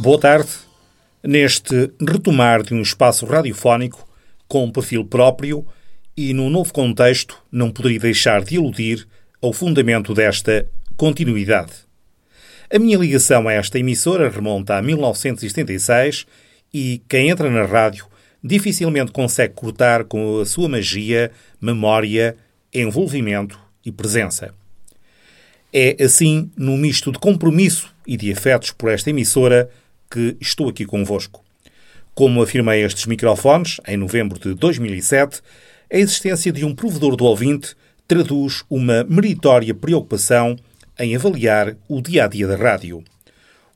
Boa tarde. Neste retomar de um espaço radiofónico com um perfil próprio e num novo contexto, não poderia deixar de iludir ao fundamento desta continuidade. A minha ligação a esta emissora remonta a 1976 e quem entra na rádio dificilmente consegue cortar com a sua magia, memória, envolvimento e presença. É assim, num misto de compromisso e de afetos por esta emissora, que estou aqui convosco. Como afirmei estes microfones, em novembro de 2007, a existência de um provedor do ouvinte traduz uma meritória preocupação em avaliar o dia a dia da rádio.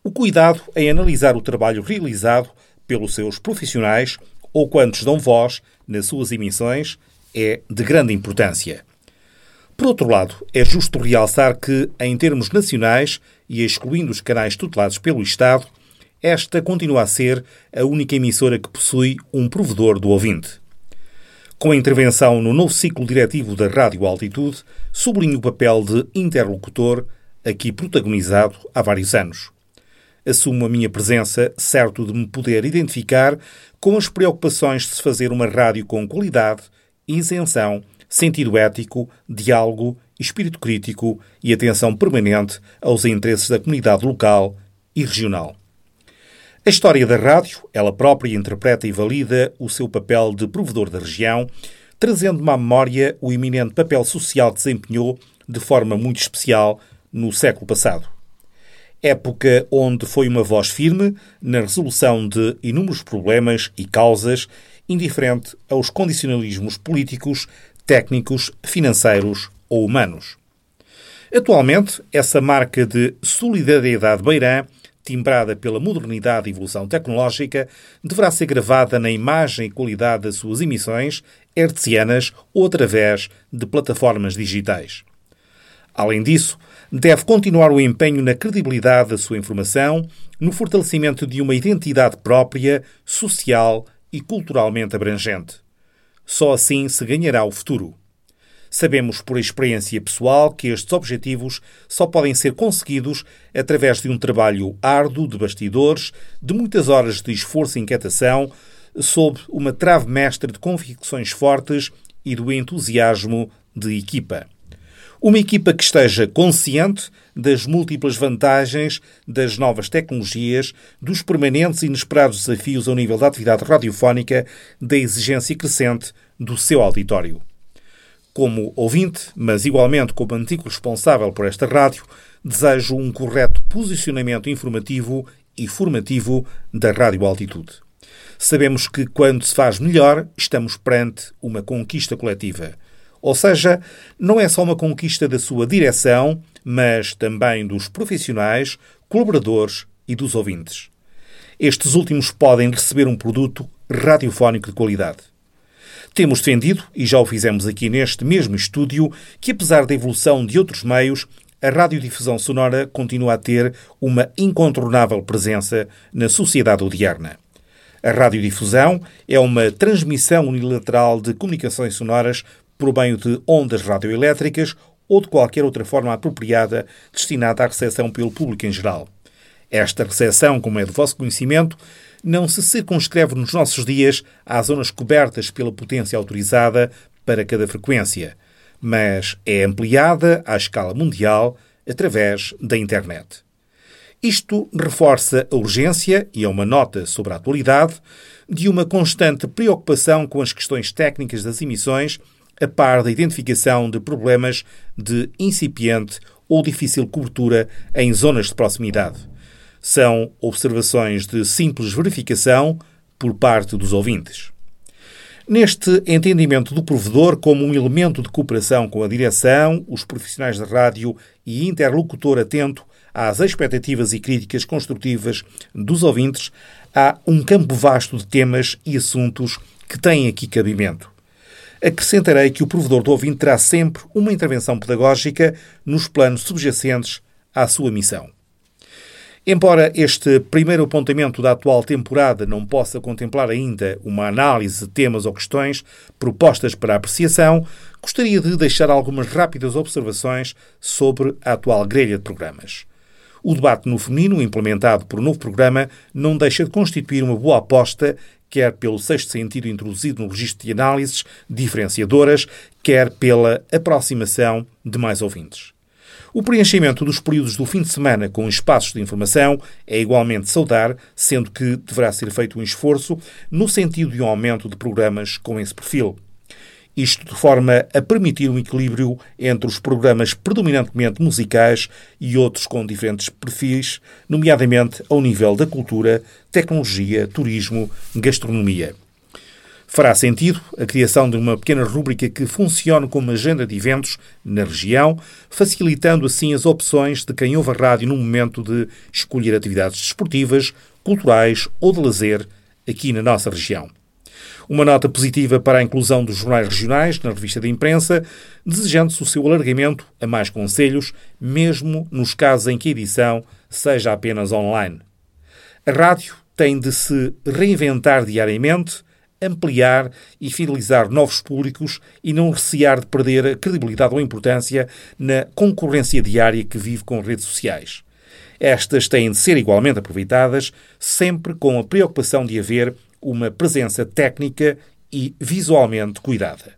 O cuidado em analisar o trabalho realizado pelos seus profissionais ou quantos dão voz nas suas emissões é de grande importância. Por outro lado, é justo realçar que, em termos nacionais e excluindo os canais tutelados pelo Estado, esta continua a ser a única emissora que possui um provedor do ouvinte. Com a intervenção no novo ciclo diretivo da Rádio Altitude, sublinho o papel de interlocutor aqui protagonizado há vários anos. Assumo a minha presença, certo de me poder identificar com as preocupações de se fazer uma rádio com qualidade, isenção, sentido ético, diálogo, espírito crítico e atenção permanente aos interesses da comunidade local e regional. A história da rádio, ela própria interpreta e valida o seu papel de provedor da região, trazendo-me à memória o eminente papel social que desempenhou de forma muito especial no século passado. Época onde foi uma voz firme na resolução de inúmeros problemas e causas, indiferente aos condicionalismos políticos, técnicos, financeiros ou humanos. Atualmente, essa marca de solidariedade beirã timbrada pela modernidade e evolução tecnológica, deverá ser gravada na imagem e qualidade das suas emissões, hertzianas ou através de plataformas digitais. Além disso, deve continuar o empenho na credibilidade da sua informação, no fortalecimento de uma identidade própria, social e culturalmente abrangente. Só assim se ganhará o futuro. Sabemos por experiência pessoal que estes objetivos só podem ser conseguidos através de um trabalho árduo de bastidores, de muitas horas de esforço e inquietação, sob uma trave mestra de convicções fortes e do entusiasmo de equipa. Uma equipa que esteja consciente das múltiplas vantagens das novas tecnologias, dos permanentes e inesperados desafios ao nível da atividade radiofónica, da exigência crescente do seu auditório como ouvinte, mas igualmente como antigo responsável por esta rádio, desejo um correto posicionamento informativo e formativo da Rádio Altitude. Sabemos que quando se faz melhor, estamos perante uma conquista coletiva. Ou seja, não é só uma conquista da sua direção, mas também dos profissionais, colaboradores e dos ouvintes. Estes últimos podem receber um produto radiofónico de qualidade. Temos defendido, e já o fizemos aqui neste mesmo estúdio, que apesar da evolução de outros meios, a radiodifusão sonora continua a ter uma incontornável presença na sociedade odierna. A radiodifusão é uma transmissão unilateral de comunicações sonoras por meio de ondas radioelétricas ou de qualquer outra forma apropriada destinada à recepção pelo público em geral. Esta recepção, como é do vosso conhecimento, não se circunscreve nos nossos dias às zonas cobertas pela potência autorizada para cada frequência, mas é ampliada à escala mundial através da internet. Isto reforça a urgência, e é uma nota sobre a atualidade, de uma constante preocupação com as questões técnicas das emissões, a par da identificação de problemas de incipiente ou difícil cobertura em zonas de proximidade são observações de simples verificação por parte dos ouvintes. Neste entendimento do provedor como um elemento de cooperação com a direção, os profissionais de rádio e interlocutor atento às expectativas e críticas construtivas dos ouvintes, há um campo vasto de temas e assuntos que têm aqui cabimento. Acrescentarei que o provedor do ouvinte terá sempre uma intervenção pedagógica nos planos subjacentes à sua missão. Embora este primeiro apontamento da atual temporada não possa contemplar ainda uma análise de temas ou questões propostas para apreciação, gostaria de deixar algumas rápidas observações sobre a atual grelha de programas. O debate no feminino, implementado por um novo programa, não deixa de constituir uma boa aposta, quer pelo sexto sentido introduzido no registro de análises diferenciadoras, quer pela aproximação de mais ouvintes. O preenchimento dos períodos do fim de semana com espaços de informação é igualmente saudar, sendo que deverá ser feito um esforço no sentido de um aumento de programas com esse perfil. Isto de forma a permitir um equilíbrio entre os programas predominantemente musicais e outros com diferentes perfis, nomeadamente ao nível da cultura, tecnologia, turismo, gastronomia. Fará sentido a criação de uma pequena rúbrica que funcione como agenda de eventos na região, facilitando assim as opções de quem ouve a rádio no momento de escolher atividades desportivas, culturais ou de lazer aqui na nossa região. Uma nota positiva para a inclusão dos jornais regionais na revista de imprensa, desejando-se o seu alargamento a mais conselhos, mesmo nos casos em que a edição seja apenas online. A rádio tem de se reinventar diariamente ampliar e fidelizar novos públicos e não recear de perder a credibilidade ou importância na concorrência diária que vive com redes sociais. Estas têm de ser igualmente aproveitadas, sempre com a preocupação de haver uma presença técnica e visualmente cuidada.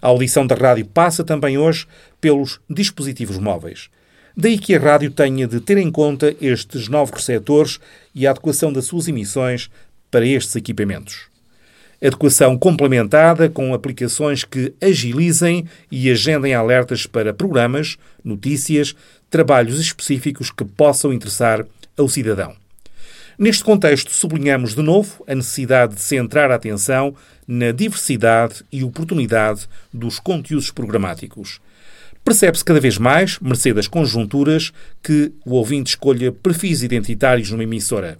A audição da rádio passa também hoje pelos dispositivos móveis. Daí que a rádio tenha de ter em conta estes novos receptores e a adequação das suas emissões para estes equipamentos. Adequação complementada com aplicações que agilizem e agendem alertas para programas, notícias, trabalhos específicos que possam interessar ao cidadão. Neste contexto, sublinhamos de novo a necessidade de centrar a atenção na diversidade e oportunidade dos conteúdos programáticos. Percebe-se cada vez mais, mercê das conjunturas, que o ouvinte escolha perfis identitários numa emissora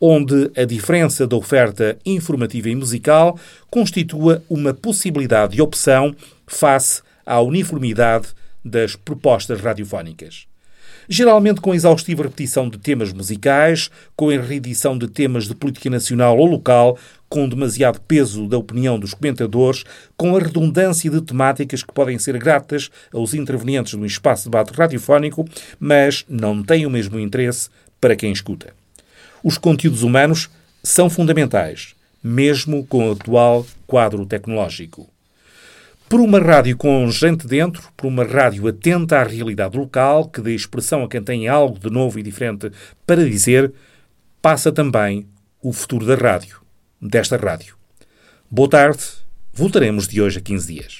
onde a diferença da oferta informativa e musical constitua uma possibilidade de opção face à uniformidade das propostas radiofónicas. Geralmente com exaustiva repetição de temas musicais, com reedição de temas de política nacional ou local, com demasiado peso da opinião dos comentadores, com a redundância de temáticas que podem ser gratas aos intervenientes no espaço de debate radiofónico, mas não têm o mesmo interesse para quem escuta. Os conteúdos humanos são fundamentais, mesmo com o atual quadro tecnológico. Por uma rádio com gente dentro, por uma rádio atenta à realidade local, que dê expressão a quem tem algo de novo e diferente para dizer, passa também o futuro da rádio, desta rádio. Boa tarde, voltaremos de hoje a 15 dias.